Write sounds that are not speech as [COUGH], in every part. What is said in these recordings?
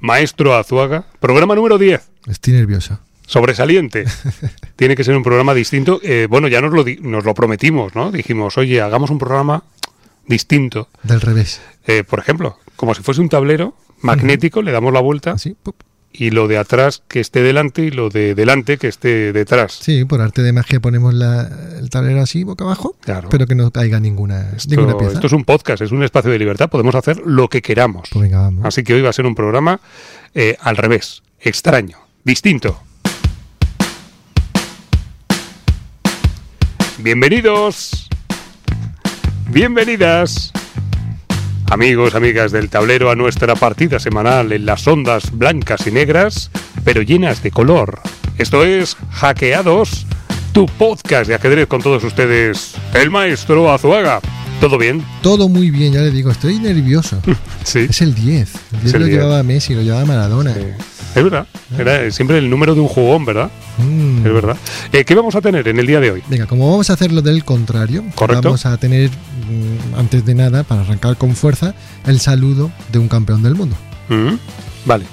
Maestro Azuaga, programa número 10. Estoy nervioso. Sobresaliente. [LAUGHS] Tiene que ser un programa distinto. Eh, bueno, ya nos lo, di- nos lo prometimos, ¿no? Dijimos, oye, hagamos un programa distinto. Del revés. Eh, por ejemplo, como si fuese un tablero magnético, le damos la vuelta Así. pup. Y lo de atrás que esté delante y lo de delante que esté detrás. Sí, por arte de magia ponemos la- el tablero así, boca abajo, Claro. pero que no caiga ninguna, ninguna Esto, pieza. esto es un podcast, es un espacio de libertad, podemos hacer lo que queramos. Pues venga, vamos. Así que hoy va a ser un programa eh, al revés, extraño, distinto. Bienvenidos, bienvenidas, amigos, amigas del tablero, a nuestra partida semanal en las ondas blancas y negras, pero llenas de color. Esto es Hackeados, tu podcast de ajedrez con todos ustedes, el maestro Azuaga. ¿Todo bien? Todo muy bien, ya le digo, estoy nervioso. [LAUGHS] Sí. es el 10. El 10 Es el lo 10. llevaba Messi, lo llevaba Maradona. Es verdad, era siempre el número de un jugón, ¿verdad? Mm. Es verdad. Eh, ¿Qué vamos a tener en el día de hoy? Venga, como vamos a hacer lo del contrario, Correcto. vamos a tener, mm, antes de nada, para arrancar con fuerza, el saludo de un campeón del mundo. Mm, Vale.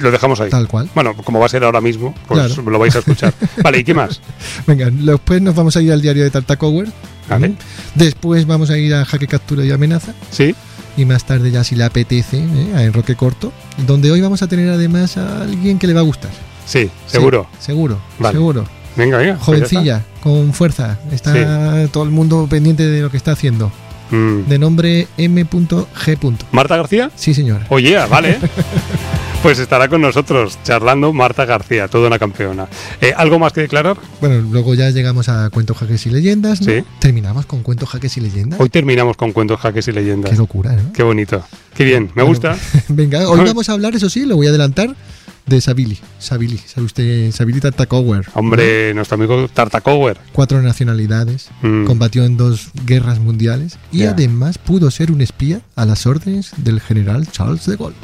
Lo dejamos ahí. Tal cual. Bueno, como va a ser ahora mismo, pues Claro. lo vais a escuchar. [LAUGHS] Vale, ¿y qué más? Venga, después nos vamos a ir al diario de Tartacower. Vale. Mm. Después vamos a ir a Jaque Captura y Amenaza. ¿Sí? Y más tarde, ya si le apetece, ¿eh? a Enroque Corto. Donde hoy vamos a tener además a alguien que le va a gustar. Sí, seguro. Sí, seguro, Vale. seguro. Venga, venga. pues. Jovencilla, con fuerza. Está todo el mundo pendiente de lo que está haciendo. Mm. De nombre M.G. ¿Marta García? Sí, señor. Oye, vale. [LAUGHS] pues estará con nosotros charlando Marta García, toda una campeona. Eh, ¿Algo más que declarar? Bueno, luego ya llegamos a Cuentos, Jaques y Leyendas. ¿no? Sí. Terminamos con Cuentos, Jaques y Leyendas. Hoy terminamos con cuentos, jaques y leyendas. Qué locura, ¿no? Qué bonito. Qué bien, me Bueno, gusta. [LAUGHS] Venga, hoy vamos a hablar, eso sí, lo voy a adelantar, de Sabili. Sabili, ¿sabe usted? Sabili Tartacower. Hombre, nuestro amigo Tartacower. Cuatro nacionalidades, Mm. combatió en dos guerras mundiales y Ya. además pudo ser un espía a las órdenes del general Charles de Gaulle.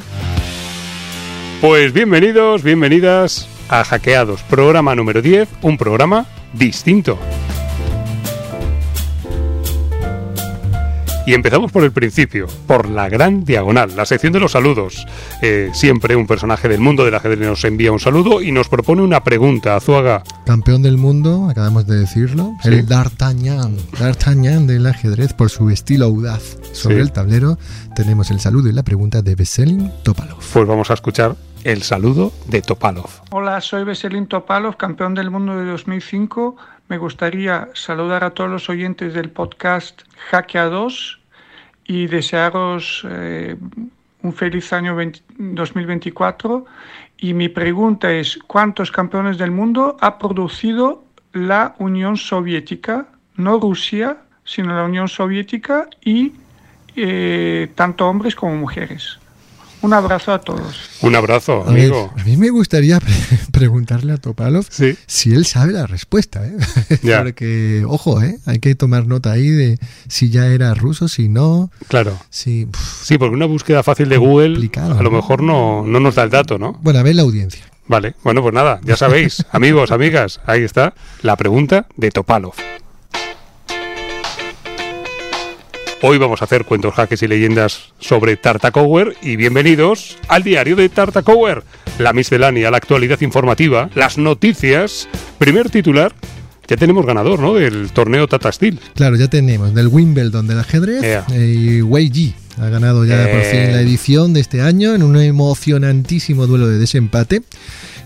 Pues bienvenidos, bienvenidas a Hackeados, programa número 10, un programa distinto. Y empezamos por el principio, por la gran diagonal, la sección de los saludos. Eh, siempre un personaje del mundo del ajedrez nos envía un saludo y nos propone una pregunta. Azuaga, Campeón del mundo, acabamos de decirlo, Sí. el D'Artagnan, D'Artagnan del ajedrez por su estilo audaz. Sobre Sí. el tablero tenemos el saludo y la pregunta de Veselin Topalov. pues vamos a escuchar el saludo de Topalov. Hola, soy Veselin Topalov, campeón del mundo de 2005. Me gustaría saludar a todos los oyentes del podcast Hackeados y desearos eh, un feliz año 20 2024. Y mi pregunta es, ¿cuántos campeones del mundo ha producido la Unión Soviética? No Rusia, sino la Unión Soviética y eh, tanto hombres como mujeres. Un abrazo a todos. Un abrazo, A ver, amigo. a mí me gustaría pre- [LAUGHS] preguntarle a Topalov Sí. si él sabe la respuesta, ¿eh? [LAUGHS] Ya. Porque, ojo, ¿eh? Hay que tomar nota ahí de si ya era ruso, si no, Claro. si... Sí, porque una búsqueda fácil de Google a lo mejor no, no nos da el dato, ¿no? Bueno, a ver la audiencia. Vale, bueno, pues nada, ya sabéis, [LAUGHS] amigos, amigas, ahí está la pregunta de Topalov. Hoy vamos a hacer cuentos, jaques y leyendas sobre Tartacower y bienvenidos al diario de Tartacower, la miscelánea, la actualidad informativa, las noticias. Primer titular, ya tenemos ganador, ¿no? Del torneo Tata Steel. Claro, ya tenemos del Wimbledon del ajedrez Ea. eh, y Wei Ji ha ganado ya por Eh. fin la edición de este año en un emocionantísimo duelo de desempate.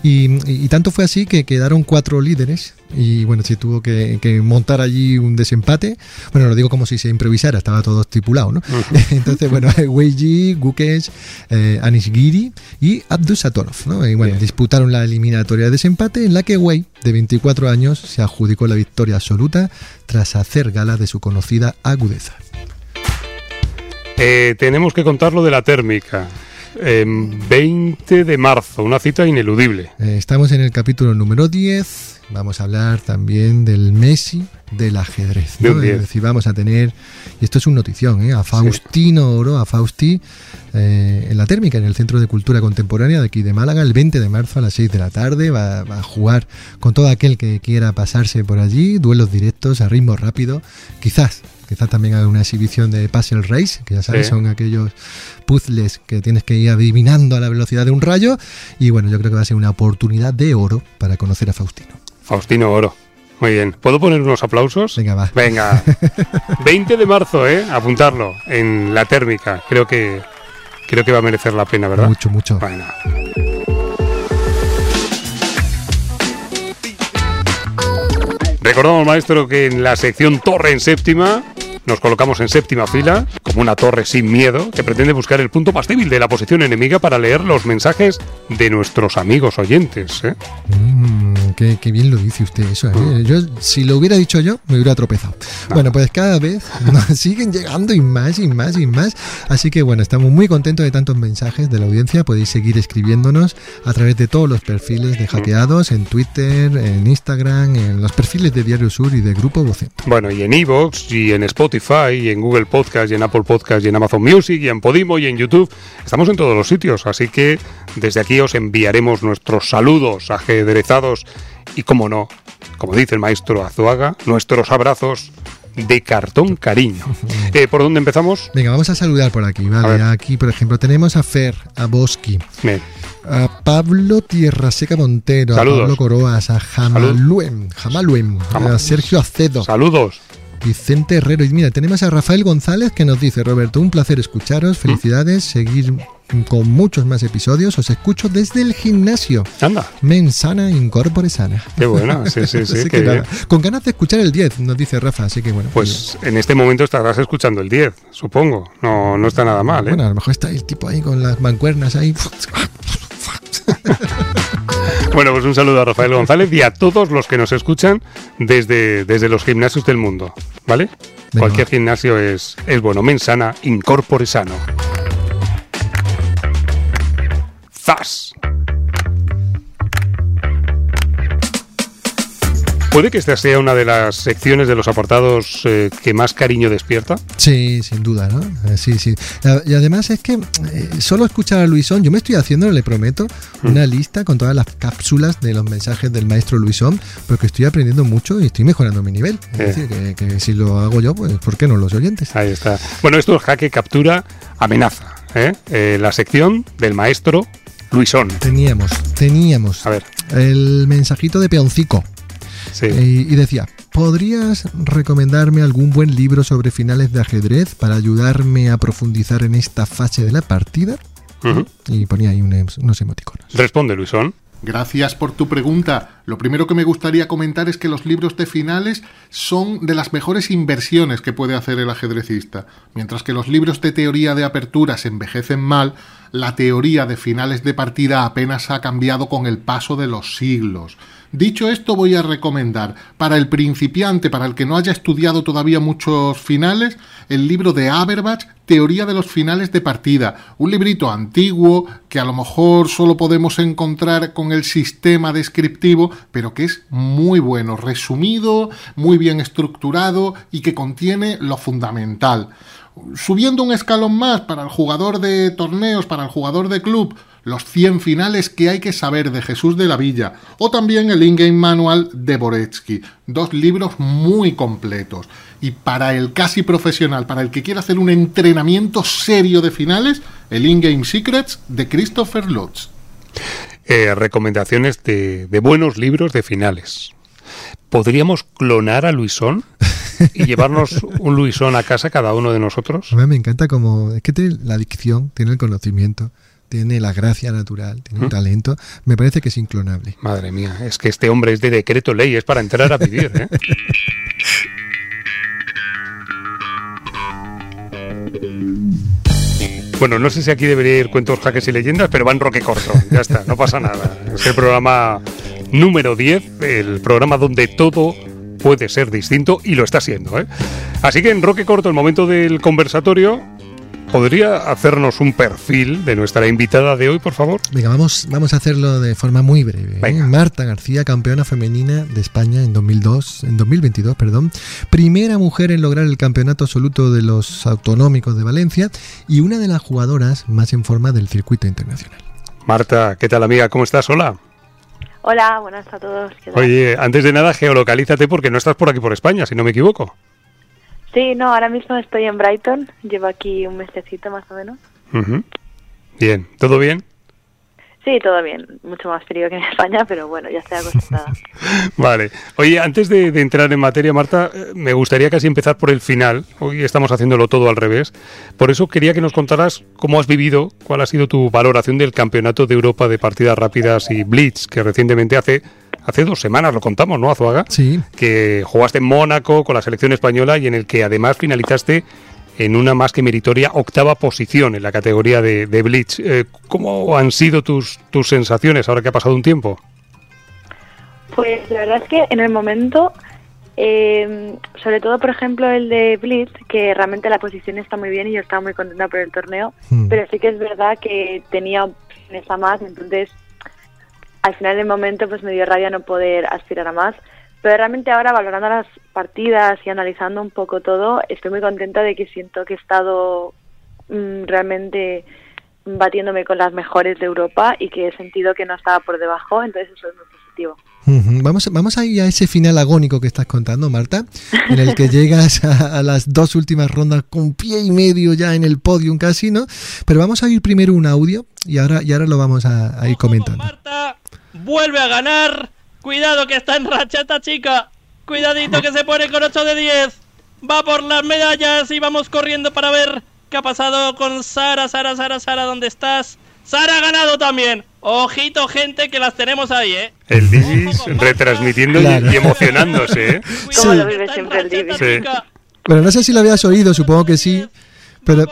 Y, y- y tanto fue así que quedaron cuatro líderes y bueno, se tuvo que, que montar allí un desempate. Bueno, lo digo como si se improvisara, estaba todo estipulado, ¿no? [LAUGHS] Entonces, bueno, [LAUGHS] Wei Ji, Gukesh, eh, Anishgiri y Abdusatorov, ¿no? Y bueno, Bien. disputaron la eliminatoria de desempate en la que Wei, de 24 años, se adjudicó la victoria absoluta tras hacer gala de su conocida agudeza. Eh, tenemos que contar lo de la térmica. Em, 20 de marzo, una cita ineludible. Eh, estamos en el capítulo número 10. Vamos a hablar también del Messi del ajedrez. ¿no? un 10. Es decir, vamos a tener, y esto es un notición, ¿eh? a Faustino Oro, a Fausti, eh, en la térmica, en el Centro de Cultura Contemporánea de aquí de Málaga, el 20 de marzo a las 6 de la tarde. Va, va a jugar con todo aquel que quiera pasarse por allí, duelos directos a ritmo rápido. Quizás Quizás también haga una exhibición de Puzzle Race, que ya sabes, Sí. son aquellos puzzles que tienes que ir adivinando a la velocidad de un rayo. Y bueno, yo creo que va a ser una oportunidad de oro para conocer a Faustino. Faustino Oro. Muy bien. ¿Puedo poner unos aplausos? Venga, va. Venga. [LAUGHS] 20 de marzo, ¿eh? Apuntarlo en la térmica. Creo que creo que va a merecer la pena, ¿verdad? Mucho, mucho. Bueno. Recordamos, maestro, que en la sección Torre en séptima nos colocamos en séptima fila, como una torre sin miedo, que pretende buscar el punto más débil de la posición enemiga para leer los mensajes de nuestros amigos oyentes. ¿eh? Mm, qué, qué bien lo dice usted eso. ¿eh? Yo, si lo hubiera dicho yo, me hubiera tropezado. Bueno, pues cada vez nos [LAUGHS] siguen llegando y más y más y más. Así que bueno, estamos muy contentos de tantos mensajes de la audiencia. Podéis seguir escribiéndonos a través de todos los perfiles de hackeados, en Twitter, en Instagram, en los perfiles de Diario Sur y de Grupo Vocento. Bueno, y en Evox, y en Spotify, y en Google Podcast, y en Apple Podcast, y en Amazon Music, y en Podimo, y en YouTube. Estamos en todos los sitios, así que desde aquí os enviaremos nuestros saludos ajedrezados y, como no, como dice el maestro Azuaga, nuestros abrazos de cartón cariño. [LAUGHS] Eh, ¿Por dónde empezamos? Venga, vamos a saludar por aquí, ¿vale? Aquí, por ejemplo, tenemos a Fer, a Bien. a Pablo Tierra Seca Montero, Saludos. a Pablo Coroas, a Jamaluen, Jamaluen, Jama- a Sergio Acedo, Saludos. Vicente Herrero. Y mira, tenemos a Rafael González que nos dice, Roberto, un placer escucharos, felicidades, seguir con muchos más episodios, os escucho desde el gimnasio. Anda. Men sana, incorpore sana. Qué bueno, sí, sí, [LAUGHS] sí, que nada, con ganas de escuchar el 10, nos dice Rafa, así que bueno. Pues en este momento estarás escuchando el 10, supongo. No, no está nada mal, ¿eh? Bueno, a lo mejor está el tipo ahí con las mancuernas ahí. [LAUGHS] Bueno, pues un saludo a Rafael González y a todos los que nos escuchan desde, desde los gimnasios del mundo, ¿vale? Venga, Cualquier gimnasio es, es bueno. Mensana, incorpore sano. ¡Zas! ¿Puede que esta sea una de las secciones de los apartados eh, que más cariño despierta? Sí, sin duda, ¿no? Eh, Sí, sí. Y además es que eh, solo escuchar a Luisón, yo me estoy haciendo, le prometo, una lista con todas las cápsulas de los mensajes del maestro Luisón, porque estoy aprendiendo mucho y estoy mejorando mi nivel. Es Eh. decir, que, que si lo hago yo, pues ¿por qué no los oyentes? Ahí está. Bueno, esto es jaque, captura, amenaza. la sección del maestro Luisón. Teníamos, teníamos A ver, el mensajito de Peoncico sí. eh, y decía, ¿podrías recomendarme algún buen libro sobre finales de ajedrez para ayudarme a profundizar en esta fase de la partida? Y ponía ahí unos, unos emoticonos. Responde, Luisón. Gracias por tu pregunta. Lo primero que me gustaría comentar es que los libros de finales son de las mejores inversiones que puede hacer el ajedrecista. Mientras que los libros de teoría de aperturas envejecen mal, la teoría de finales de partida apenas ha cambiado con el paso de los siglos. Dicho esto, voy a recomendar para el principiante, para el que no haya estudiado todavía muchos finales, el libro de Aberbach, Teoría de los finales de partida. Un librito antiguo que a lo mejor solo podemos encontrar con el sistema descriptivo, pero que es muy bueno, resumido, muy bien estructurado y que contiene lo fundamental. Subiendo un escalón más para el jugador de torneos, para el jugador de club, los 100 finales que hay que saber de Jesús de la Villa, o también el In-Game Manual de Boretsky, dos libros muy completos. Y para el casi profesional, para el que quiera hacer un entrenamiento serio de finales, el In-Game Secrets de Christopher Lutz. Eh, recomendaciones de, de buenos libros de finales. ¿Podríamos clonar a Luisón [LAUGHS] y llevarnos un Luisón a casa cada uno de nosotros? A mí me encanta como es que tiene la dicción, tiene el conocimiento, tiene la gracia natural, tiene un talento. Me parece que es inclonable. Madre mía, es que este hombre es de decreto ley, es para entrar a vivir. ¿eh? Bueno, no sé si aquí debería ir cuentos, jaques y leyendas, pero va en roque corto. Ya está, no pasa nada. Es el programa número 10, el programa donde todo puede ser distinto y lo está siendo. ¿eh? Así que en roque corto, el momento del conversatorio, ¿podría hacernos un perfil de nuestra invitada de hoy, por favor? Venga, vamos, vamos a hacerlo de forma muy breve. ¿eh? Marta García, campeona femenina de España en 2002, en 2022, perdón, primera mujer en lograr el campeonato absoluto de los autonómicos de Valencia y una de las jugadoras más en forma del circuito internacional. Marta, ¿qué tal amiga? ¿Cómo estás? Hola. Hola, buenas a todos. Oye, antes de nada, geolocalízate porque no estás por aquí por España, si no me equivoco. Sí, no, ahora mismo estoy en Brighton. Llevo aquí un mesecito más o menos. Bien, ¿todo bien? Sí, todo bien. Mucho más frío que en [LAUGHS] España, pero bueno, ya estoy acostumbrada. [LAUGHS] Vale. Oye, antes de, de entrar en materia, Marta, eh, me gustaría casi empezar por el final. Hoy estamos haciéndolo todo al revés. Por eso quería que nos contaras cómo has vivido, cuál ha sido tu valoración del Campeonato de Europa de Partidas Rápidas y Blitz, que recientemente hace, hace dos semanas lo contamos, ¿no, Azuaga? Sí. Que jugaste en Mónaco con la selección española y en el que además finalizaste en una más que meritoria octava posición en la categoría de, de Blitz. Eh, ¿Cómo han sido tus, tus sensaciones ahora que ha pasado un tiempo? Pues la verdad es que en el momento, eh, sobre todo por ejemplo el de Blitz, que realmente la posición está muy bien y yo estaba muy contenta por el torneo, Hmm. pero sí que es verdad que tenía opciones a más, entonces al final del momento pues me dio rabia no poder aspirar a más. Pero realmente ahora valorando las partidas y analizando un poco todo, estoy muy contenta de que siento que he estado mm, realmente batiéndome con las mejores de Europa y que he sentido que no estaba por debajo, entonces eso es muy positivo. Vamos, vamos a ir a ese final agónico que estás contando, Marta, en el que [LAUGHS] llegas a, a las dos últimas rondas con pie y medio ya en el podium casi, ¿no? Pero vamos a ir primero un audio y ahora, y ahora lo vamos a, a ir comentando. Marta vuelve a ganar. Cuidado que está en racha esta chica. Cuidadito que se pone con 8 de 10. Va por las medallas y vamos corriendo para ver qué ha pasado con Sara, Sara, Sara, Sara, ¿dónde estás? Sara ha ganado también. Ojito, gente, que las tenemos ahí, ¿eh? El Divis retransmitiendo y- Claro. y, emocionándose, ¿eh? ¿Cómo Sí. lo vive siempre el Divi? Sí. Bueno, no sé si lo habías oído, supongo que sí, pero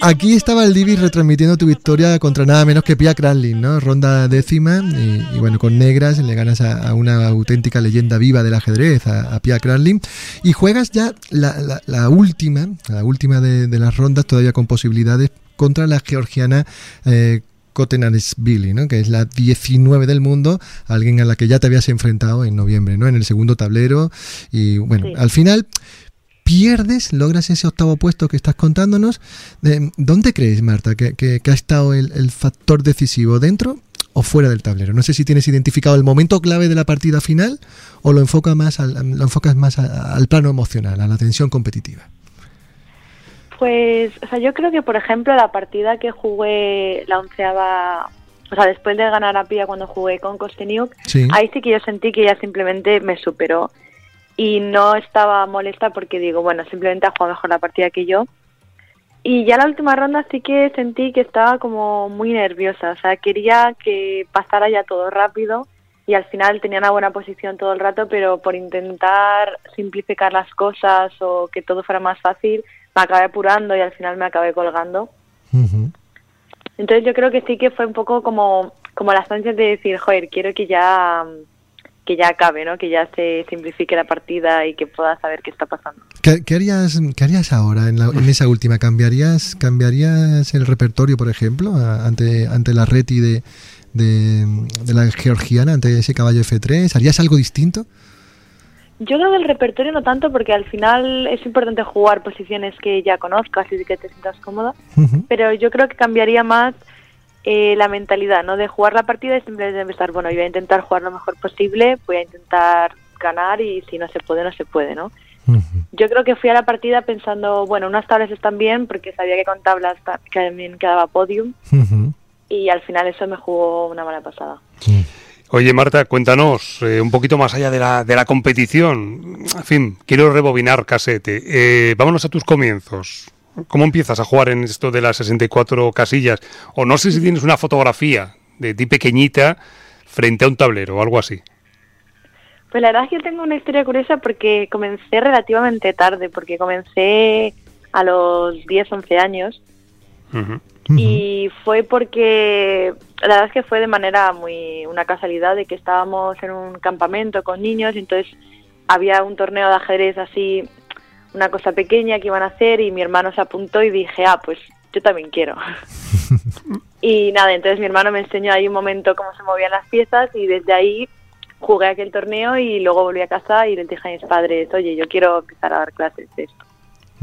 aquí estaba el corriendo Divi para ver- retransmitiendo tu victoria contra nada menos que Pia Kraslin, ¿no? Ronda décima y, y bueno, con negras le ganas a, a una auténtica leyenda viva del ajedrez, a, a Pia Kraslin, y juegas ya la, la- la última, la última de, de las rondas todavía con posibilidades contra la georgiana eh, Kotenanesvili, ¿no? que es la 19 del mundo, alguien a la que ya te habías enfrentado en noviembre, ¿no? en el segundo tablero. Y bueno, Sí. al final pierdes, logras ese octavo puesto que estás contándonos. Eh, ¿Dónde crees, Marta, que, que- que ha estado el, el factor decisivo? ¿Dentro o fuera del tablero? No sé si tienes identificado el momento clave de la partida final o lo, enfoca más al, lo enfocas más a- al plano emocional, a la tensión competitiva. Pues, o sea, yo creo que, por ejemplo, la partida que jugué la onceava, o sea, después de ganar a Pia cuando jugué con Kosteniuk, Sí. ahí sí que yo sentí que ella simplemente me superó y no estaba molesta porque digo, bueno, simplemente ha jugado mejor la partida que yo. Y ya la última ronda sí que sentí que estaba como muy nerviosa, o sea, quería que pasara ya todo rápido y al final tenía una buena posición todo el rato, pero por intentar simplificar las cosas o que todo fuera más fácil, me acabé apurando y al final me acabé colgando. Entonces yo creo que sí que fue un poco como, como las ansias de decir, joder, quiero que ya que ya acabe, ¿no? Que ya se simplifique la partida y que pueda saber qué está pasando. ¿Qué, qué harías, qué harías ahora en, la- en esa última? ¿Cambiarías, ¿Cambiarías el repertorio, por ejemplo, a- ante, ante la reti de, de, de la georgiana, ante ese caballo F3? ¿Harías algo distinto? Yo creo que el repertorio no tanto porque al final es importante jugar posiciones que ya conozcas y que te sientas cómoda, Ujú. pero yo creo que cambiaría más eh, la mentalidad, ¿no? De jugar la partida y simplemente empezar, bueno, yo voy a intentar jugar lo mejor posible, voy a intentar ganar y si no se puede, no se puede, ¿no? Yo creo que fui a la partida pensando, bueno, unas tablas están bien porque sabía que con tablas también quedaba podium y al final eso me jugó una mala pasada. Oye, Marta, cuéntanos eh, un poquito más allá de la, de la competición. En fin, quiero rebobinar casete. Eh, vámonos a tus comienzos. ¿Cómo empiezas a jugar en esto de las 64 casillas? O no sé si tienes una fotografía de ti pequeñita frente a un tablero o algo así. Pues la verdad es que yo tengo una historia curiosa porque comencé relativamente tarde, porque comencé a los 10, 11 años y fue porque la verdad es que fue de manera muy una casualidad de que estábamos en un campamento con niños y entonces había un torneo de ajedrez así una cosa pequeña que iban a hacer y mi hermano se apuntó y dije ah pues yo también quiero [LAUGHS] y nada entonces mi hermano me enseñó ahí un momento cómo se movían las piezas y desde ahí jugué aquel torneo y luego volví a casa y les dije a mis padres oye yo quiero empezar a dar clases de esto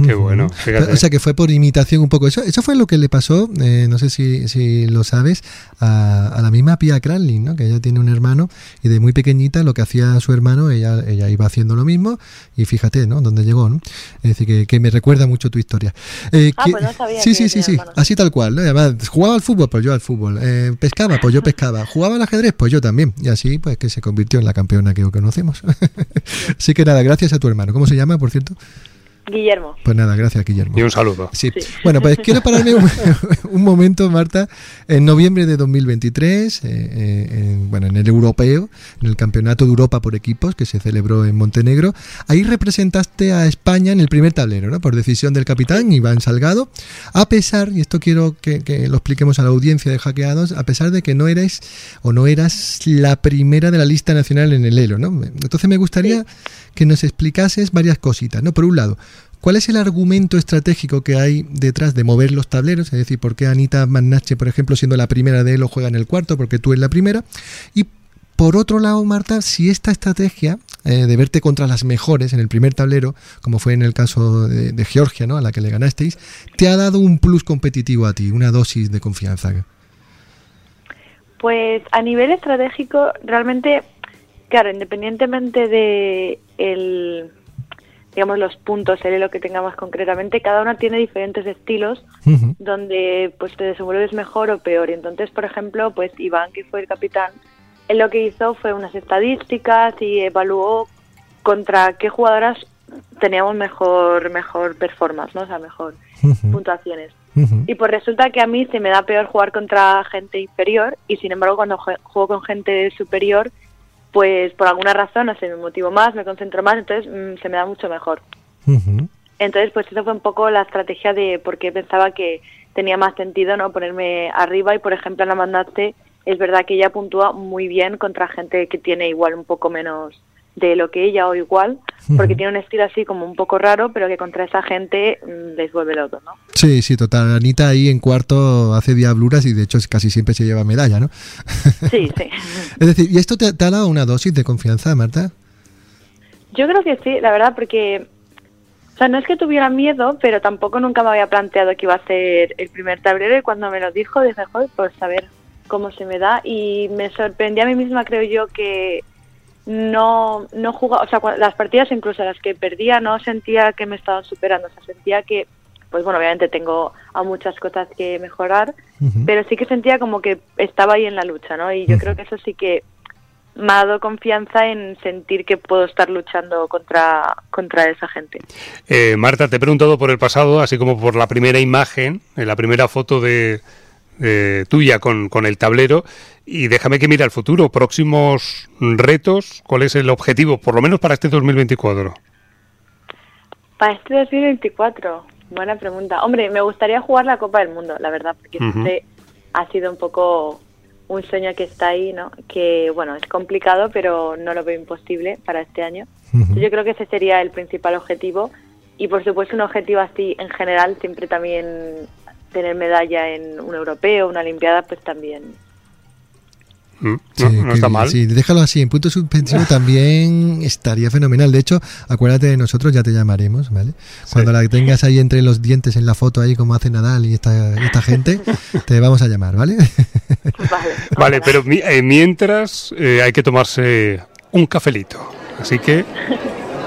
Qué bueno. Fíjate. O sea que fue por imitación un poco. Eso, eso fue lo que le pasó, eh, no sé si, si lo sabes, a, a la misma Pia Cranlin, ¿no? que ella tiene un hermano y de muy pequeñita lo que hacía su hermano, ella, ella iba haciendo lo mismo y fíjate, ¿no? Dónde llegó, ¿no? Es decir, que, que me recuerda mucho tu historia. Eh, Ah, que- pues no sabía sí, que sí, sí, sí, así tal cual. ¿no? Además, jugaba al fútbol, pues yo al fútbol. Eh, pescaba, pues yo pescaba. Jugaba al ajedrez, pues yo también. Y así, pues que se convirtió en la campeona que conocemos. [LAUGHS] así que nada, gracias a tu hermano. ¿Cómo se llama, por cierto? Guillermo. Pues nada, gracias, Guillermo. Y un saludo. Sí. Sí. Bueno, pues quiero pararme un, [LAUGHS] [LAUGHS] un momento, Marta. En noviembre de 2023, eh, eh, en, bueno, en el europeo, en el Campeonato de Europa por equipos que se celebró en Montenegro, ahí representaste a España en el primer tablero, ¿no? Por decisión del capitán Iván Salgado, a pesar, y esto quiero que, que lo expliquemos a la audiencia de Hackeados, a pesar de que no eres o no eras la primera de la lista nacional en el Elo, ¿no? Entonces me gustaría que nos explicases varias cositas, ¿no? Por un lado, ¿Cuál es el argumento estratégico que hay detrás de mover los tableros? Es decir, ¿por qué Anita Mannache, por ejemplo, siendo la primera de Elo, juega en el cuarto? Porque tú eres la primera. Y por otro lado, Marta, si esta estrategia eh, de verte contra las mejores en el primer tablero, como fue en el caso de, de Georgia, ¿no? a la que le ganasteis, te ha dado un plus competitivo a ti, una dosis de confianza. Pues a nivel estratégico, realmente, claro, independientemente de el, digamos, los puntos, el elo que tengamos concretamente, cada uno tiene diferentes estilos donde pues te desenvuelves mejor o peor. Y entonces, por ejemplo, pues Iván, que fue el capitán, él lo que hizo fue unas estadísticas y evaluó contra qué jugadoras teníamos mejor mejor performance, ¿no? O sea, mejor puntuaciones. Y pues resulta que a mí se me da peor jugar contra gente inferior y sin embargo cuando jue- juego con gente superior, pues por alguna razón, no sé, me motivo más, me concentro más, entonces mm, se me da mucho mejor. Entonces, pues eso fue un poco la estrategia de por qué pensaba que tenía más sentido no ponerme arriba y por ejemplo en la mandate es verdad que ella puntúa muy bien contra gente que tiene igual un poco menos de lo que ella o igual, porque tiene un estilo así como un poco raro, pero que contra esa gente mm, les vuelve loco, ¿no? Sí, sí, total. Anita ahí en cuarto hace diabluras y de hecho casi siempre se lleva medalla, ¿no? Sí, sí. [LAUGHS] Es decir, ¿y esto te, te ha dado una dosis de confianza, Marta? Yo creo que sí, la verdad, porque, o sea, no es que tuviera miedo, pero tampoco nunca me había planteado que iba a ser el primer tablero y cuando me lo dijo dije, joder, pues a ver cómo se me da y me sorprendí a mí misma, creo yo, que no, no jugaba, o sea, las partidas incluso las que perdía no sentía que me estaban superando, o sea, sentía que, pues bueno, obviamente tengo a muchas cosas que mejorar, pero sí que sentía como que estaba ahí en la lucha, ¿no? Y yo creo que eso sí que me ha dado confianza en sentir que puedo estar luchando contra, contra esa gente. Eh, Marta, te he preguntado por el pasado, así como por la primera imagen, la primera foto de, de tuya con, con el tablero, y déjame que mire al futuro. Próximos retos, ¿cuál es el objetivo, por lo menos para este 2024? Para este 2024, buena pregunta. Hombre, me gustaría jugar la Copa del Mundo, la verdad, porque este ha sido un poco un sueño que está ahí, ¿no? Que, bueno, es complicado, pero no lo veo imposible para este año. Yo creo que ese sería el principal objetivo. Y, por supuesto, un objetivo así, en general, siempre también tener medalla en un europeo, una olimpiada, pues también. Mm, Sí, No, no está mal. Sí, déjalo así. En punto suspensivo [LAUGHS] también estaría fenomenal. De hecho, acuérdate de nosotros, ya te llamaremos, ¿vale? Cuando la tengas ahí entre los dientes en la foto, ahí como hace Nadal y esta, esta gente, [LAUGHS] te vamos a llamar, ¿vale? [LAUGHS] Vale, Vale, pero mi- eh, mientras eh, hay que tomarse un cafelito. Así que,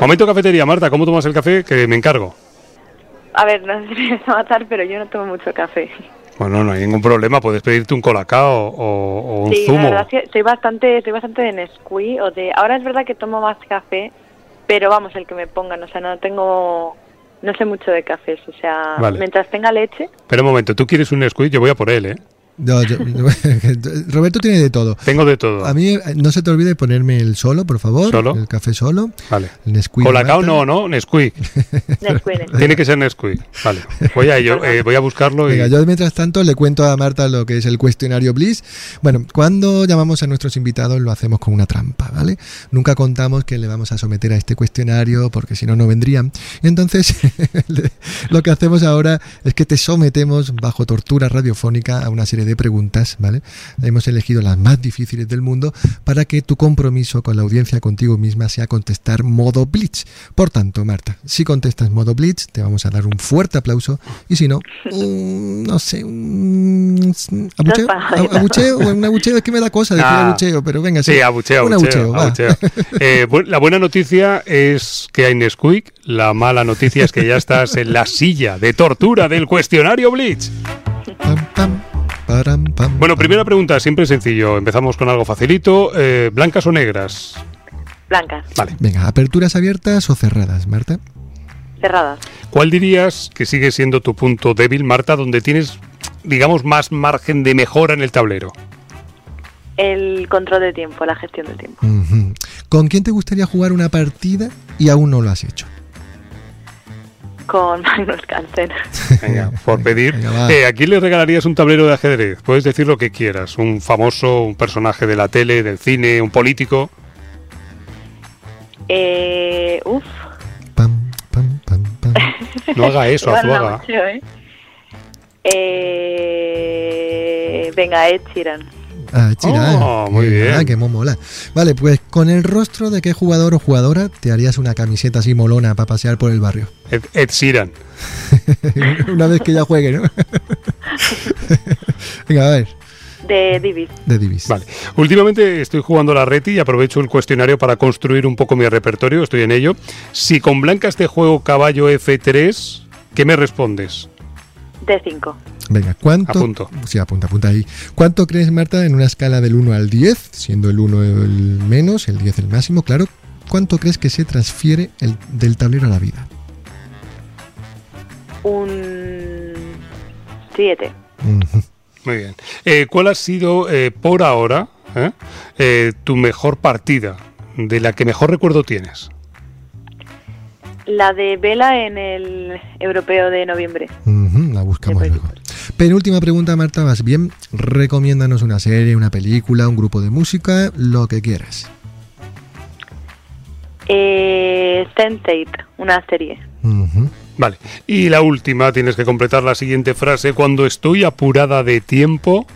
momento cafetería, Marta, ¿cómo tomas el café? Que me encargo. A ver, no sé si me a matar, pero yo no tomo mucho café. Bueno, no hay ningún problema, puedes pedirte un colacao o, o un Sí, zumo. la verdad es que soy bastante, soy bastante de Nesquik o de... Ahora es verdad que tomo más café, pero vamos, el que me pongan, o sea, no tengo... No sé mucho de cafés, o sea, Vale. mientras tenga leche... Pero un momento, tú quieres un Nesquik, yo voy a por él, ¿eh? No, yo- [LAUGHS] [LAUGHS] Roberto tiene de todo. Tengo de todo. A mí no se te olvide ponerme el solo, por favor. ¿Solo? El café solo. Vale. El Nesquik. Colacao no, ¿no? [LAUGHS] Nesquik. Tiene que ser Nesquik. Vale. Voy a ello, eh, voy a buscarlo y... Venga, yo mientras tanto le cuento a Marta lo que es el cuestionario Bliss. Bueno, cuando llamamos a nuestros invitados lo hacemos con una trampa, ¿vale? Nunca contamos que le vamos a someter a este cuestionario porque si no, no vendrían. Y entonces lo que hacemos ahora es que te sometemos bajo tortura radiofónica a una serie de de preguntas, ¿vale? Hemos elegido las más difíciles del mundo para que tu compromiso con la audiencia contigo misma sea contestar modo Blitz. Por tanto, Marta, si contestas modo Blitz, te vamos a dar un fuerte aplauso y si no, un, no sé, un abucheo, abucheo, un abucheo es que me da cosa decir Ah. abucheo, pero venga, sí, Sí, abucheo, un abucheo. abucheo, va. abucheo. [LAUGHS] Eh, la buena noticia es que hay Nesquik. La mala noticia es que ya estás en la silla de tortura del cuestionario Blitz. Pam, pam, Bueno, pam. primera pregunta, siempre sencillo. Empezamos con algo facilito. Eh, ¿Blancas o negras? Blancas, Vale. Venga, ¿aperturas abiertas o cerradas, Marta? cerradas. ¿Cuál dirías que sigue siendo tu punto débil, Marta, donde tienes, digamos, más margen de mejora en el tablero? El control de tiempo, la gestión del tiempo. ¿Con quién te gustaría jugar una partida y aún no lo has hecho? Con [LAUGHS] Magnus Carlsen. Venga, por pedir. Venga. Eh, ¿A quién le regalarías un tablero de ajedrez? Puedes decir lo que quieras. Un famoso, un personaje de la tele, del cine, un político. Eh, uf. Pam, pam, pam, pam. [LAUGHS] No haga eso, [LAUGHS] no Azuaga. mucho, ¿eh? Eh, venga, Ed Sheeran. Ah, chira. Oh, muy bien. Ah, que mo- mola. Vale, pues con el rostro de qué jugador o jugadora te harías una camiseta así molona para pasear por el barrio. Ed, Ed Sheeran. [LAUGHS] una vez que ya juegue, ¿no? [LAUGHS] Venga, a ver, De Divis. de Divis. Vale. Últimamente estoy jugando la Reti y aprovecho el cuestionario para construir un poco mi repertorio. Estoy en ello. Si con blancas te juego caballo F3, ¿qué me respondes? D5. Venga, ¿cuánto? Apunto. Sí, apunta, apunta ahí. ¿Cuánto crees, Marta, en una escala del 1 al 10, siendo el 1 el menos, el 10 el máximo, claro? ¿Cuánto crees que se transfiere el, del tablero a la vida? Un 7. Ujú. Muy bien. Eh, ¿Cuál ha sido eh, por ahora eh, eh, tu mejor partida? De la que mejor recuerdo tienes. La de Vela en el europeo de noviembre. La buscamos luego. Penúltima pregunta, Marta, vas bien. Recomiéndanos una serie, una película, un grupo de música, lo que quieras. Eh, Sense8, una serie. Vale. Y la última, tienes que completar la siguiente frase. Cuando estoy apurada de tiempo,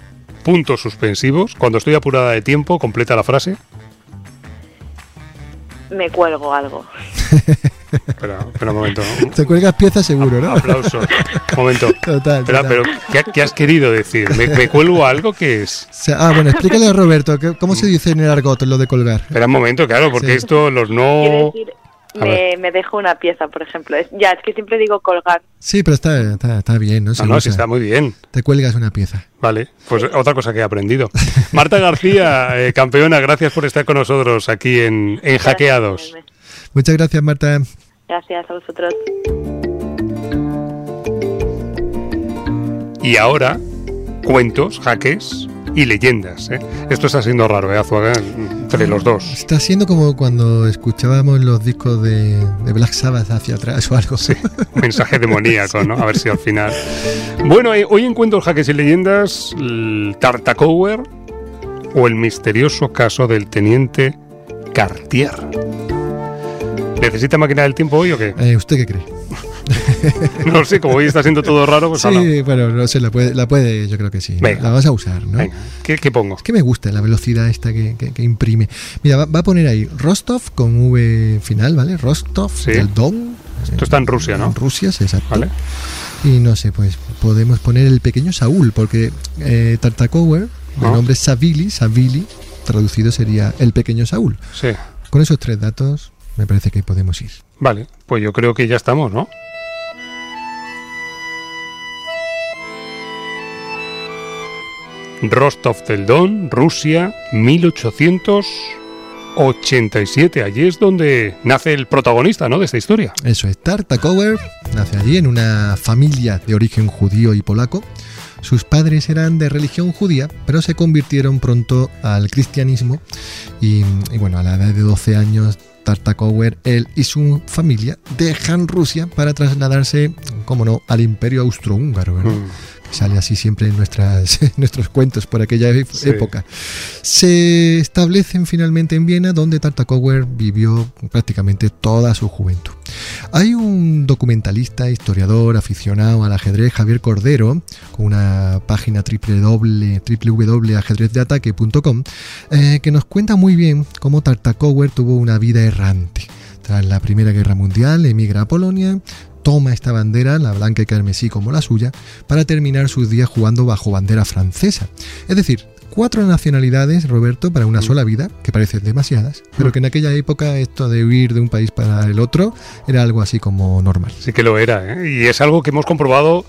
puntos suspensivos. Cuando estoy apurada de tiempo, completa la frase. Me cuelgo algo. [LAUGHS] Espera, espera un momento. Te cuelgas piezas seguro, ¿no? Aplauso. Un momento. Total, Espera, total. pero ¿qué, qué has querido decir? ¿Me, me cuelgo algo que es? O sea, ah, bueno, explícale a Roberto, ¿qué- ¿cómo se dice en el argot lo de colgar? Espera un momento, claro, porque Sí. esto, los no... me, me dejo una pieza, por ejemplo. Es- ya, es que siempre digo colgar. Sí, pero está, está, está bien, ¿no? Se No, no, sí está muy bien. Te cuelgas una pieza. Vale, pues otra cosa que he aprendido. Marta García, [LAUGHS] eh, campeona, gracias por estar con nosotros aquí en, en Gracias Hackeados. Muchas gracias, Marta. Gracias a vosotros. Y ahora, cuentos, jaques y leyendas. ¿eh? Esto está siendo raro, ¿eh, Azuaga? Entre los dos. Está siendo como cuando escuchábamos los discos de, de Black Sabbath hacia atrás o algo. Sí, mensaje demoníaco, ¿no? A ver si al final. Bueno, eh, hoy en Cuentos, Jaques y Leyendas, el Tartacower o el misterioso caso del teniente Cartier. ¿Necesita máquina del tiempo hoy o qué? Eh, ¿Usted qué cree? [LAUGHS] No sé, como hoy está siendo todo raro, pues ala. Sí, bueno, no sé, la puede, la puede, yo creo que sí. Venga. La vas a usar, ¿no? Venga, ¿qué, qué pongo? Es que me gusta la velocidad esta que, que- que imprime. Mira, va, va a poner ahí Rostov con V final, ¿vale? Rostov Sí. del Don. Esto está en Rusia, ¿no? En Rusia, sí, exacto. Vale. Y no sé, pues podemos poner el pequeño Saúl, porque eh, Tartakower, Ah. el nombre es Savili, Savili, traducido sería el pequeño Saúl. Sí. Con esos tres datos, me parece que podemos ir. Vale, pues yo creo que ya estamos, ¿no? Rostov del Don, Rusia, 1887. Allí es donde nace el protagonista, ¿no? De esta historia. Eso es, Tartakower nace allí en una familia de origen judío y polaco. Sus padres eran de religión judía, pero se convirtieron pronto al cristianismo. Y, y bueno, a la edad de 12 años, Tartakower, él y su familia dejan Rusia para trasladarse cómo no, al imperio austrohúngaro. Sale así siempre en nuestras, [LAUGHS] nuestros cuentos por aquella Sí. época. Se establecen finalmente en Viena, donde Tartakower vivió prácticamente toda su juventud. Hay un documentalista, historiador, aficionado al ajedrez, Javier Cordero, con una página www- www.ajedrezdeataque.com, eh, que nos cuenta muy bien cómo Tartakower tuvo una vida errante. Tras la Primera Guerra Mundial, emigra a Polonia, toma esta bandera, la blanca y carmesí como la suya, para terminar sus días jugando bajo bandera francesa. Es decir, cuatro nacionalidades, Roberto, para una sola vida, que parecen demasiadas, pero que en aquella época esto de huir de un país para el otro era algo así como normal. Sí que lo era, ¿eh? y es algo que hemos comprobado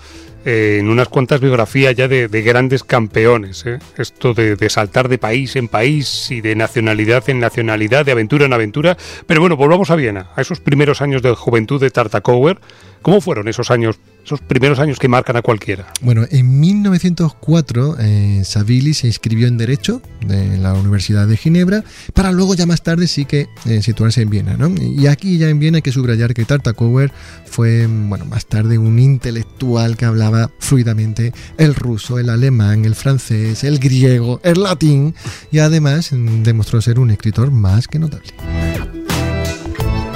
en unas cuantas biografías ya de, de grandes campeones. ¿eh? Esto de, de saltar de país en país y de nacionalidad en nacionalidad, de aventura en aventura. Pero bueno, volvamos a Viena, a esos primeros años de juventud de Tartakower. ¿Cómo fueron esos años, esos primeros años que marcan a cualquiera? Bueno, en 1904 eh, Savili se inscribió en Derecho en la Universidad de Ginebra para luego ya más tarde sí que eh, situarse en Viena. ¿no? Y aquí ya en Viena hay que subrayar que Tartakower fue bueno, más tarde un intelectual que hablaba fluidamente el ruso, el alemán, el francés, el griego, el latín y además mm, demostró ser un escritor más que notable.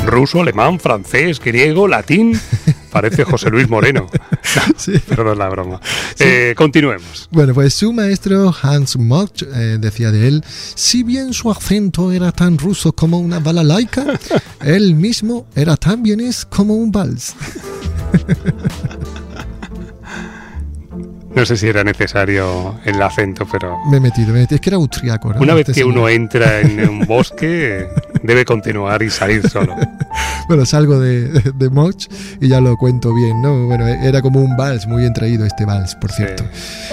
Ruso, alemán, francés, griego, latín. [LAUGHS] Parece José Luis Moreno. [LAUGHS] Sí. Perdón la broma. Eh, continuemos. Bueno, pues su maestro Hans Moch eh, decía de él, si bien su acento era tan ruso como una balalaica, [LAUGHS] él mismo era tan vienés como un vals. No sé si era necesario el acento, pero Me he metido, me he metido. Es que era austriaco, ¿no? una vez Este que uno entra en un [LAUGHS] bosque, debe continuar y salir solo. [LAUGHS] Bueno, salgo de, de Moch y ya lo cuento bien, ¿no? Bueno, era como un vals, muy bien traído este vals, por cierto.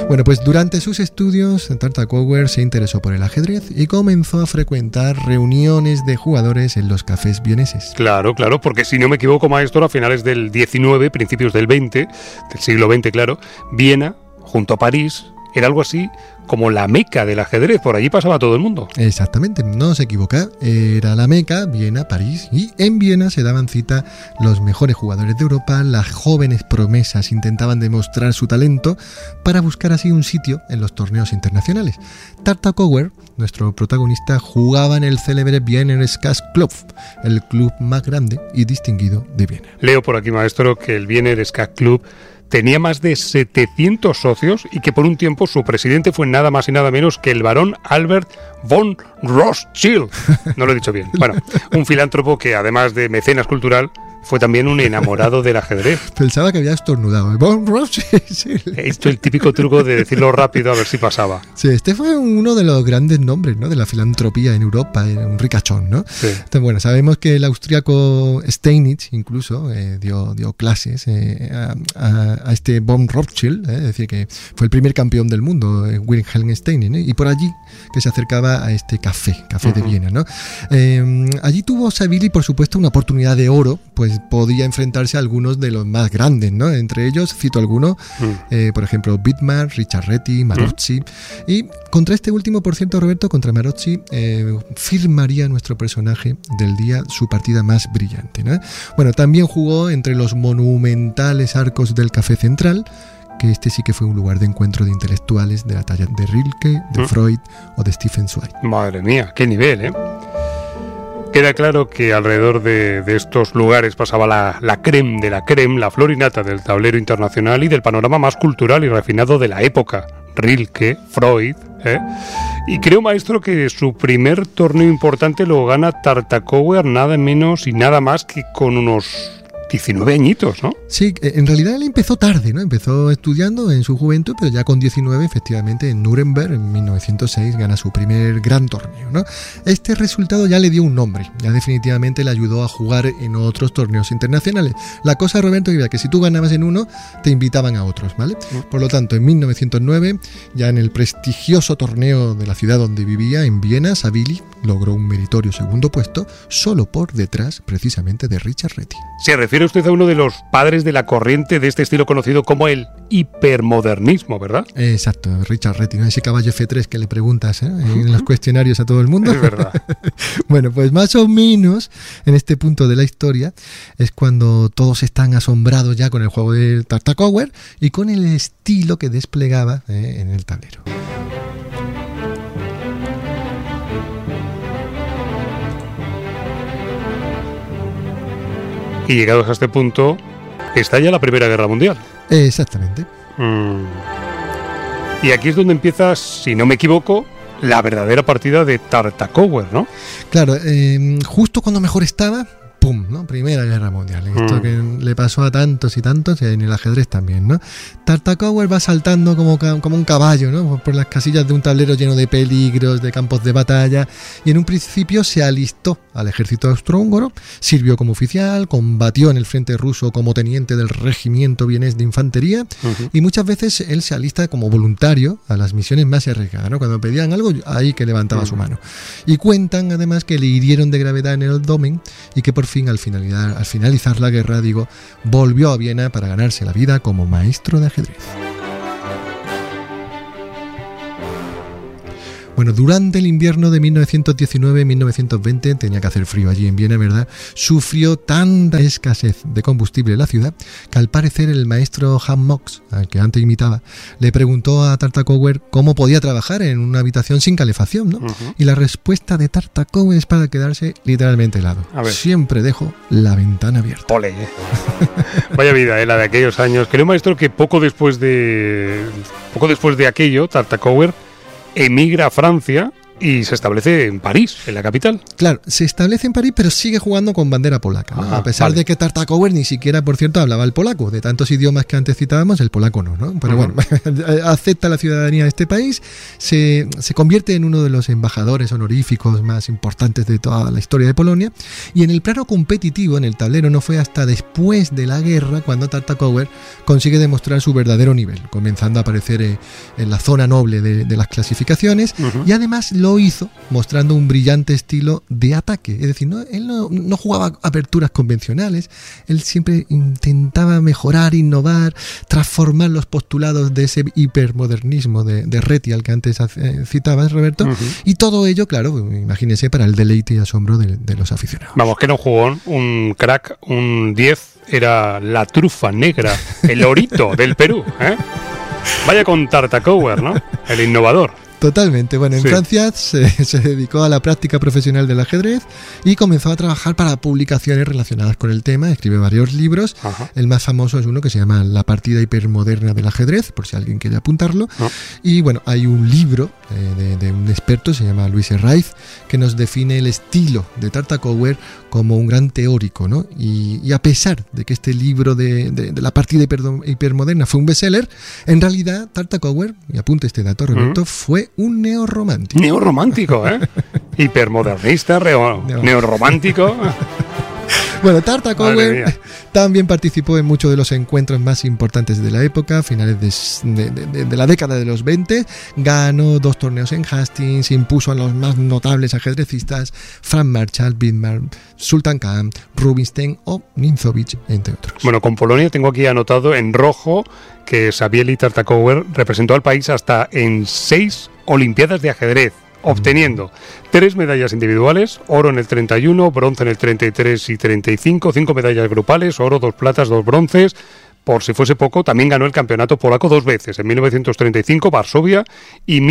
Bueno, pues durante sus estudios, Tartakower se interesó por el ajedrez y comenzó a frecuentar reuniones de jugadores en los cafés vieneses. Claro, claro, porque si no me equivoco, maestro, a finales del 19, principios del 20, del siglo XX, claro, Viena, junto a París, era algo así como la meca del ajedrez. Por allí pasaba todo el mundo. Exactamente, no se equivoca. Era la Meca, Viena, París. Y en Viena se daban cita los mejores jugadores de Europa, las jóvenes promesas intentaban demostrar su talento para buscar así un sitio en los torneos internacionales. Tartakower, nuestro protagonista, jugaba en el célebre Wiener Skas Club, el club más grande y distinguido de Viena. Leo por aquí, maestro, que el Wiener Skate Club tenía más de 700 socios y que por un tiempo su presidente fue nada más y nada menos que el barón Albert von Rothschild. No lo he dicho bien. Bueno, un filántropo que además de mecenas cultural fue también un enamorado del ajedrez. [LAUGHS] Pensaba que había estornudado. He hecho el típico truco de decirlo rápido a ver si pasaba. Sí, este fue uno de los grandes nombres ¿no? de la filantropía en Europa, un ricachón, ¿no? Sí. Entonces, bueno, sabemos que el austríaco Steinitz incluso eh, dio, dio clases eh, a, a- a este von Rothschild, eh, es decir, que fue el primer campeón del mundo, eh, Wilhelm Steiner, ¿eh? y por allí que se acercaba a este café, café de Ujú. Viena, ¿no? Eh, allí tuvo Savili, por supuesto, una oportunidad de oro, pues podía enfrentarse a algunos de los más grandes, ¿no? Entre ellos, cito algunos, Mm. eh, por ejemplo, Bitmar, Ricciarretti, Marozzi. Y contra este último, por cierto, Roberto, contra Marozzi, eh, firmaría nuestro personaje del día su partida más brillante. ¿no? Bueno, también jugó entre los monumentales arcos del Café Central, que este sí que fue un lugar de encuentro de intelectuales de la talla de Rilke, de Mm. Freud o de Stephen Zweig. Madre mía, qué nivel, ¿eh? Queda claro que alrededor de, de estos lugares pasaba la, la creme de la creme, la florinata del tablero internacional y del panorama más cultural y refinado de la época. Rilke, Freud, ¿eh? Y creo, maestro, que su primer torneo importante lo gana Tartakower nada menos y nada más que con unos 19 añitos, ¿no? Sí, eh, en realidad él empezó tarde, ¿no? Empezó estudiando en su juventud, pero ya con 19, efectivamente, en Nuremberg, en 1906, gana su primer gran torneo, ¿no? Este resultado ya le dio un nombre, ya definitivamente le ayudó a jugar en otros torneos internacionales. La cosa, Roberto, era que si tú ganabas en uno, te invitaban a otros, ¿vale? Por lo tanto, en 1909, ya en el prestigioso torneo de la ciudad donde vivía, en Viena, Savili logró un meritorio segundo puesto, solo por detrás, precisamente, de Richard Reti. Se refiere refiere usted a uno de los padres de la corriente de este estilo conocido como el hipermodernismo, ¿verdad? Exacto, Richard Retting, ese caballo F3 que le preguntas ¿eh? en los cuestionarios a todo el mundo. Es verdad. [LAUGHS] bueno, pues más o menos en este punto de la historia es cuando todos están asombrados ya con el juego de Tartakower y con el estilo que desplegaba ¿eh? en el tablero. Y llegados a este punto, está ya la Primera Guerra Mundial. Exactamente. Mm. Y aquí es donde empieza, si no me equivoco, la verdadera partida de Tartakower, ¿no? Claro, eh, justo cuando mejor estaba, ¡pum! ¿no? Primera Guerra Mundial. Esto Mm. que le pasó a tantos y tantos, y en el ajedrez también, ¿no? Tartakower va saltando como, como un caballo, ¿no? Por las casillas de un tablero lleno de peligros, de campos de batalla, y en un principio se alistó al ejército austrohúngaro, sirvió como oficial, combatió en el frente ruso como teniente del regimiento vienés de infantería, y muchas veces él se alista como voluntario a las misiones más arriesgadas, ¿no? Cuando pedían algo, ahí que levantaba su mano. Y cuentan además que le hirieron de gravedad en el abdomen y que por fin al finalizar, al finalizar la guerra, digo, volvió a Viena para ganarse la vida como maestro de ajedrez. Bueno, durante el invierno de 1919-1920, tenía que hacer frío allí en Viena, ¿verdad? Sufrió tanta escasez de combustible en la ciudad que al parecer el maestro Han Mox, al que antes imitaba, le preguntó a Tartakower cómo podía trabajar en una habitación sin calefacción, ¿no? Y la respuesta de Tartakower es para quedarse literalmente helado. A ver. Siempre dejo la ventana abierta. Ole. Vaya vida, eh, la de aquellos años. Creo, maestro, que poco después de poco después de aquello, Tartakower emigra a Francia y se establece en París, en la capital. Claro, se establece en París, pero sigue jugando con bandera polaca. Ajá, a pesar vale. de que Tartakower ni siquiera, por cierto, hablaba el polaco. De tantos idiomas que antes citábamos, el polaco no, ¿no? Pero Ujú. bueno, [LAUGHS] acepta la ciudadanía de este país, se, se convierte en uno de los embajadores honoríficos más importantes de toda la historia de Polonia. Y en el plano competitivo, en el tablero, no fue hasta después de la guerra cuando Tartakower consigue demostrar su verdadero nivel, comenzando a aparecer eh, en la zona noble de, de las clasificaciones Ujú. y además lo hizo mostrando un brillante estilo de ataque. Es decir, no, él no, no jugaba aperturas convencionales, él siempre intentaba mejorar, innovar, transformar los postulados de ese hipermodernismo de, de Reti al que antes eh, citabas, Roberto. Y todo ello, claro, imagínese, para el deleite y asombro de, de los aficionados. Vamos, que era un jugón, un crack, un 10, era la trufa negra, el orito del Perú. ¿eh? Vaya con Tartakower, ¿no? El innovador. Totalmente. Bueno, en Sí. Francia se, [LAUGHS] se dedicó a la práctica profesional del ajedrez y comenzó a trabajar para publicaciones relacionadas con el tema. Escribe varios libros. Ajá. El más famoso es uno que se llama La partida hipermoderna del ajedrez, por si alguien quiere apuntarlo. Ah. Y bueno, hay un libro eh, de, de un experto, se llama Luis Herraiz, que nos define el estilo de Tartakower como un gran teórico, ¿no? Y, y a pesar de que este libro de, la partida hiper- hipermoderna fue un bestseller, en realidad Tartakower, y apunte este dato, Roberto, fue un neorromántico. Neorromántico, ¿eh? [LAUGHS] Hipermodernista, neorromántico. [LAUGHS] Bueno, Tartakower mía. también participó en muchos de los encuentros más importantes de la época, finales de, de- de- de la década de los 20. Ganó dos torneos en Hastings, impuso a los más notables ajedrecistas, Frank Marshall, Bismarck, Sultan Khan, Rubinstein o Ninzovich, entre otros. Bueno, con Polonia tengo aquí anotado en rojo que Sabieli Tartakower representó al país hasta en seis Olimpiadas de ajedrez, obteniendo tres medallas individuales, oro en el 31, bronce en el 33 y 35, cinco medallas grupales, oro, dos platas, dos bronces. Por si fuese poco, también ganó el campeonato polaco dos veces, en 1935 Varsovia y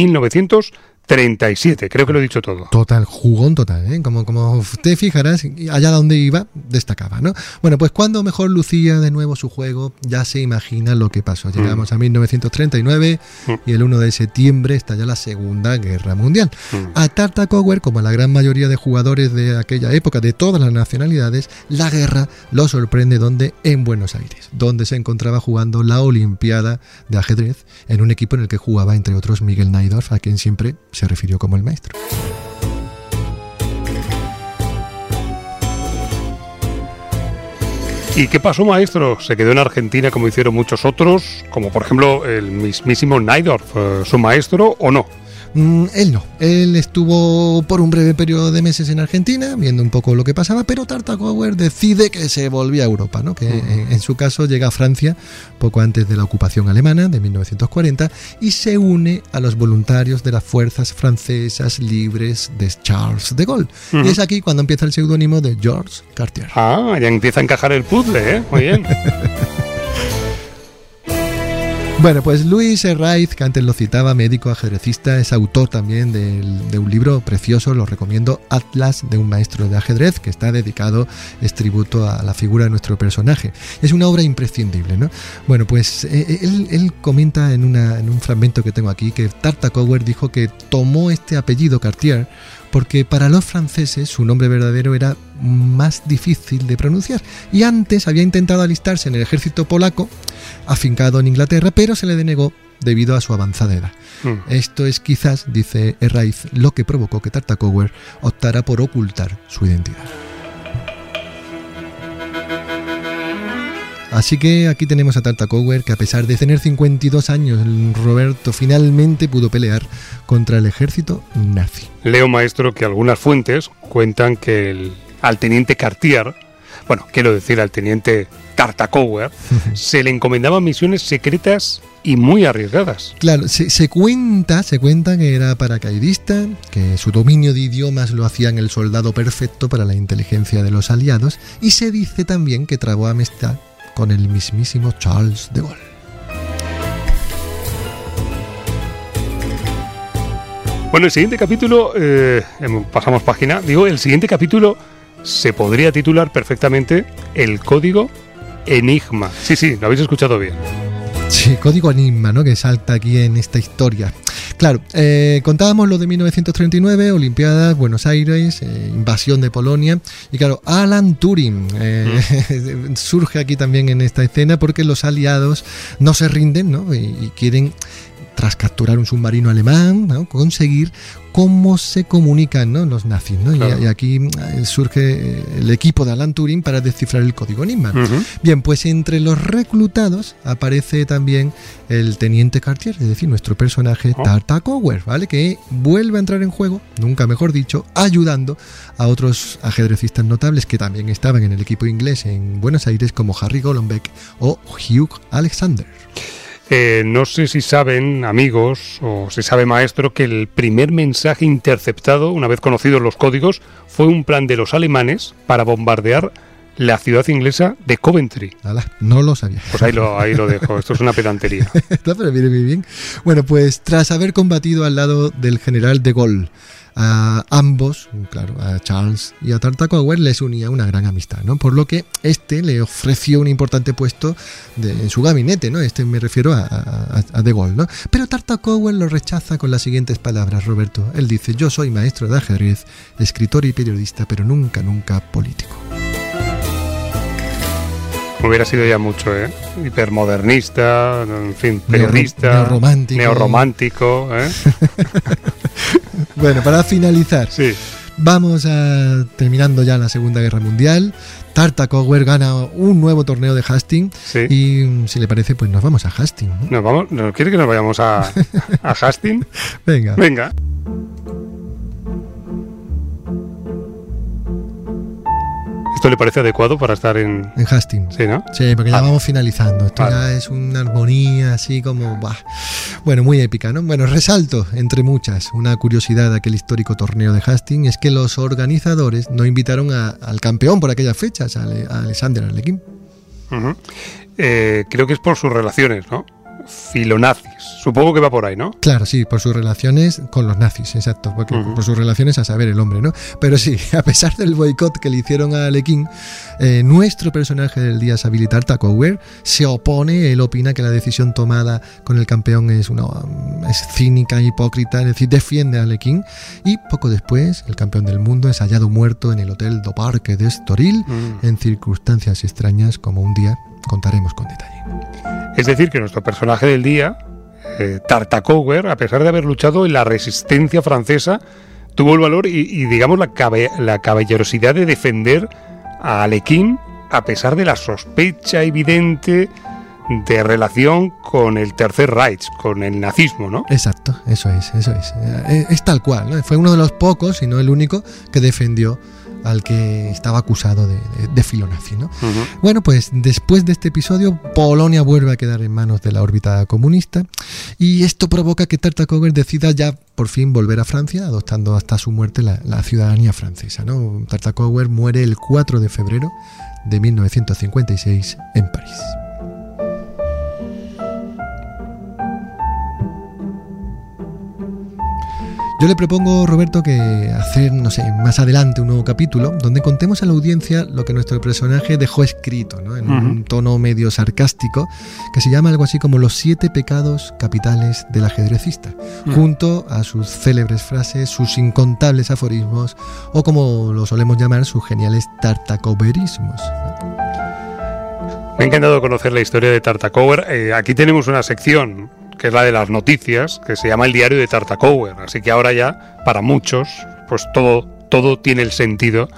1937. Creo que lo he dicho todo. Total, jugón total, ¿eh? Como, como te fijarás, allá donde iba, destacaba, ¿no? Bueno, pues cuando mejor lucía de nuevo su juego, ya se imagina lo que pasó. Llegamos a 1939 y el 1 de septiembre estalla la Segunda Guerra Mundial. Mm. A Tartakower, como a la gran mayoría de jugadores de aquella época, de todas las nacionalidades, la guerra lo sorprende donde en Buenos Aires, donde se encontraba jugando la Olimpiada de ajedrez en un equipo en el que jugaba, entre otros, Miguel Naidorf, a quien siempre se refirió como el maestro. ¿Y qué pasó, maestro? ¿Se quedó en Argentina como hicieron muchos otros, como por ejemplo el mismísimo Naidorf, eh, su maestro, o no? Mm, él no, él estuvo por un breve periodo de meses en Argentina, viendo un poco lo que pasaba, pero Tartakower decide que se volvía a Europa, ¿no? que en, en su caso llega a Francia poco antes de la ocupación alemana de 1940 y se une a los voluntarios de las fuerzas francesas libres de Charles de Gaulle. Y es aquí cuando empieza el seudónimo de Georges Cartier. Ah, ya empieza a encajar el puzzle, ¿eh? Muy bien. [LAUGHS] Bueno, pues Luis Herraiz, que antes lo citaba, médico ajedrecista, es autor también del- de un libro precioso, lo recomiendo, Atlas de un maestro de ajedrez, que está dedicado, es tributo a la figura de nuestro personaje. Es una obra imprescindible, ¿no? Bueno, pues eh, él, él comenta en, una- en un fragmento que tengo aquí que Tartakower dijo que tomó este apellido Cartier porque para los franceses su nombre verdadero era más difícil de pronunciar y antes había intentado alistarse en el ejército polaco afincado en Inglaterra, pero se le denegó debido a su avanzada edad. Mm. Esto es quizás, dice Herraiz, lo que provocó que Tartakower optara por ocultar su identidad. Así que aquí tenemos a Tartakower que a pesar de tener 52 años, Roberto finalmente pudo pelear contra el ejército nazi. Leo, maestro, que algunas fuentes cuentan que el, al teniente Cartier, bueno, quiero decir al teniente Tartakower, se le encomendaban misiones secretas y muy arriesgadas. Claro, se, se cuenta, se cuenta que era paracaidista, que su dominio de idiomas lo hacían el soldado perfecto para la inteligencia de los aliados, y se dice también que trabó amistad con el mismísimo Charles de Gaulle. Bueno, el siguiente capítulo, eh, em, pasamos página, digo, el siguiente capítulo se podría titular perfectamente El Código Enigma. Sí, sí, lo habéis escuchado bien. Sí, código enigma, ¿no? Que salta aquí en esta historia. Claro, eh, contábamos lo de 1939, Olimpiadas, Buenos Aires, eh, invasión de Polonia. Y claro, Alan Turing eh, [LAUGHS] surge aquí también en esta escena porque los aliados no se rinden, ¿no? Y, y quieren tras capturar un submarino alemán, ¿no? conseguir cómo se comunican ¿no? los nazis. ¿no? Y- Claro. Y, aquí eh, surge eh, el equipo de Alan Turing para descifrar el código enigma. Ujú. Bien, pues entre los reclutados aparece también el teniente Cartier, es decir, nuestro personaje Oh. Tartakower, ¿vale? Que vuelve a entrar en juego, nunca mejor dicho, ayudando a otros ajedrecistas notables que también estaban en el equipo inglés en Buenos Aires, como Harry Golombek o Hugh Alexander. Eh, no sé si saben, amigos, o si sabe maestro, que el primer mensaje interceptado, una vez conocidos los códigos, fue un plan de los alemanes para bombardear la ciudad inglesa de Coventry. Ala, no lo sabía. Pues ahí lo, ahí lo dejo, esto es una pedantería. [LAUGHS] Está, pero viene muy bien. Bueno, pues tras haber combatido al lado del general de Gaulle, a ambos, claro, a Charles y a Tartakower les unía una gran amistad, ¿no? Por lo que este le ofreció un importante puesto de- en su gabinete, ¿no? Este me refiero a, a- a de Gaulle, ¿no? Pero Tartakower lo rechaza con las siguientes palabras, Roberto. Él dice, yo soy maestro de ajedrez, escritor y periodista, pero nunca, nunca político. Hubiera sido ya mucho, ¿eh? Hipermodernista, en fin, periodista, neorromántico. neorromántico, ¿eh? [LAUGHS] Bueno, para finalizar, Sí. Vamos a terminando ya la Segunda Guerra Mundial. Tartakower gana un nuevo torneo de Hastings Sí. y mm, si le parece pues nos vamos a Hastings. ¿no? ¿Nos vamos? ¿Nos quiere que nos vayamos a, [LAUGHS] a Hastings? Venga. Venga. ¿Esto le parece adecuado para estar en...? En Hastings. Sí, ¿no? Sí, porque ya vamos finalizando. Esto Vale. ya es una armonía así como... bah. Bueno, muy épica, ¿no? Bueno, resalto, entre muchas, una curiosidad de aquel histórico torneo de Hastings es que los organizadores no invitaron a- al campeón por aquellas fechas, a, a Alexander. Ujú. Eh, creo que es por sus relaciones, ¿no? Filonazis. Supongo que va por ahí, ¿no? Claro, sí, por sus relaciones con los nazis, exacto, porque por sus relaciones a saber el hombre, ¿no? Pero sí, [LAUGHS] a pesar del boicot que le hicieron a Alekhine, eh, nuestro personaje del día es habilitar Takower, se opone, él opina que la decisión tomada con el campeón es una es cínica, hipócrita, es decir, defiende a Alekhine y poco después el campeón del mundo es hallado muerto en el hotel do Parque de Estoril Mm. en circunstancias extrañas como un día contaremos con detalle. Es decir, que nuestro personaje del día, eh, Tartakower, a pesar de haber luchado en la resistencia francesa, tuvo el valor y, y, digamos, la, cabe- la caballerosidad de defender a Alekhine a pesar de la sospecha evidente de relación con el Tercer Reich, con el nazismo, ¿no? Exacto, eso es, eso es. Eh, Es tal cual, ¿no? Fue uno de los pocos, y no el único, que defendió al que estaba acusado de, de, de filonazi, ¿no? Bueno, pues después de este episodio, Polonia vuelve a quedar en manos de la órbita comunista y esto provoca que Tartakower decida ya por fin volver a Francia, adoptando hasta su muerte la, la ciudadanía francesa. ¿no? Tartakower muere el 4 de febrero de 1956 en París. Yo le propongo, Roberto, que hacer, no sé, más adelante un nuevo capítulo donde contemos a la audiencia lo que nuestro personaje dejó escrito, ¿no? En un tono medio sarcástico, que se llama algo así como los siete pecados capitales del ajedrecista, Mm. junto a sus célebres frases, sus incontables aforismos, o como lo solemos llamar, sus geniales tartacoverismos. Me ha encantado conocer la historia de Tartakower. Eh, aquí tenemos una sección que es la de las noticias, que se llama el diario de Tartakower. Así que ahora ya, para muchos, pues todo, todo tiene el sentido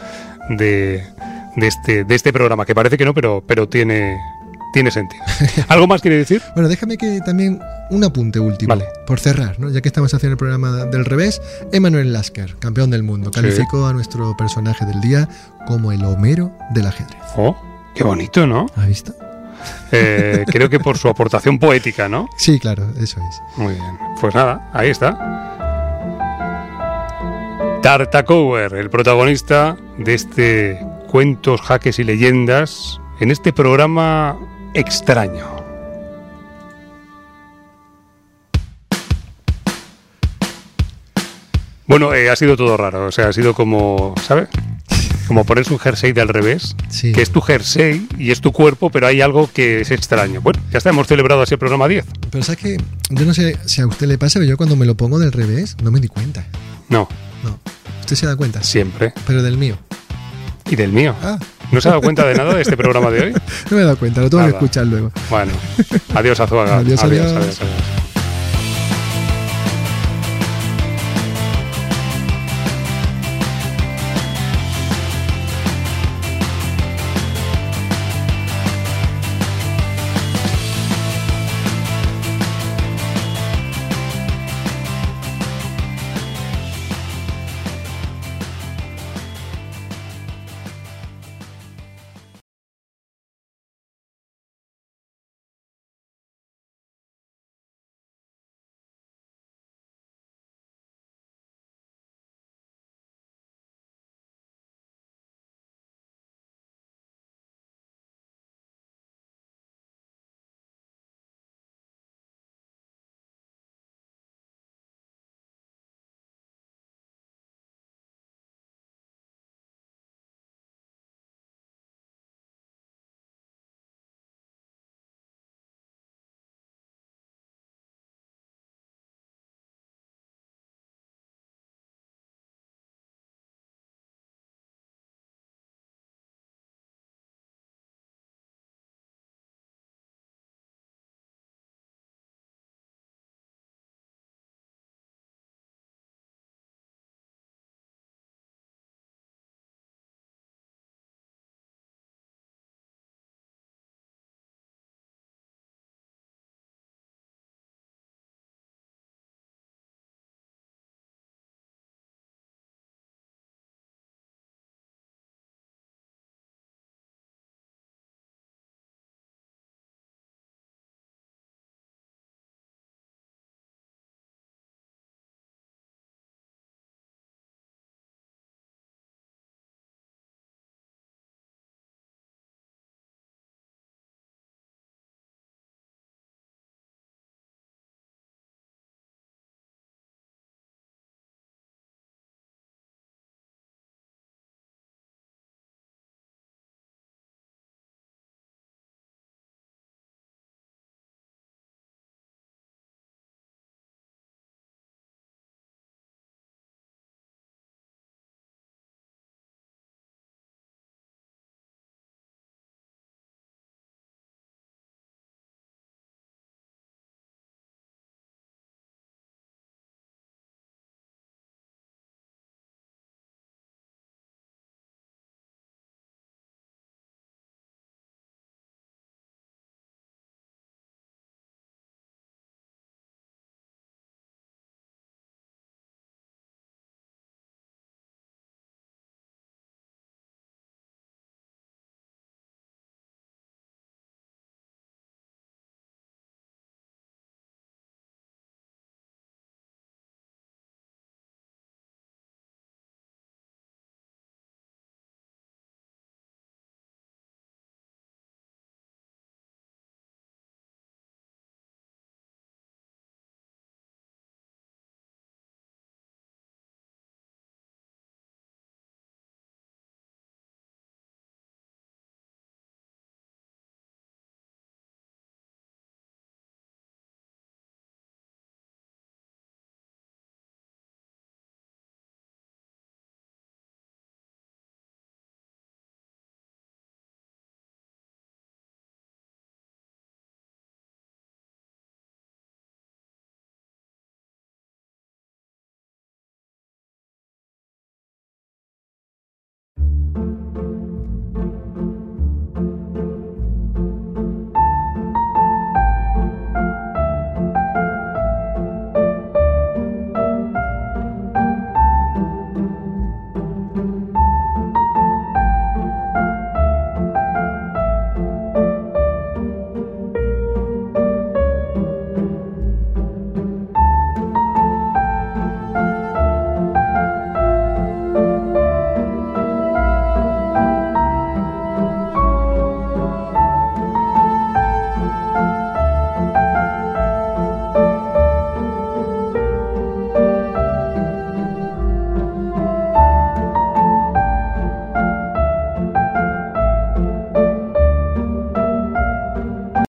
de, de este, de este programa, que parece que no, pero, pero tiene, tiene sentido. [LAUGHS] ¿Algo más quiere decir? Bueno, déjame que también un apunte último, Vale. por cerrar, ¿no? ya que estamos haciendo el programa del revés, Emanuel Lasker, campeón del mundo, Sí. calificó a nuestro personaje del día como el Homero del ajedrez. Oh, qué bonito, ¿no? ¿Ha visto? Eh, creo que por su aportación poética, ¿no? Sí, claro, eso es. Muy bien. Pues nada, ahí está. Tartakower, el protagonista de este Cuentos, Jaques y Leyendas, en este programa extraño. Bueno, eh, ha sido todo raro, o sea, ha sido como, ¿sabes? Como ponerse un jersey de al revés, Sí. que es tu jersey y es tu cuerpo, pero hay algo que es extraño. Bueno, ya está, hemos celebrado así el programa 10. Pero sabes que yo no sé si a usted le pasa, pero yo cuando me lo pongo del revés no me di cuenta. No, No. ¿Usted se da cuenta? siempre. Pero del mío. Y del mío. Ah, ¿No se ha dado cuenta de nada de este programa de hoy? [LAUGHS] no me he dado cuenta, lo tengo que escuchar luego. Bueno, adiós Azuaga. Adiós, adiós. adiós, adiós.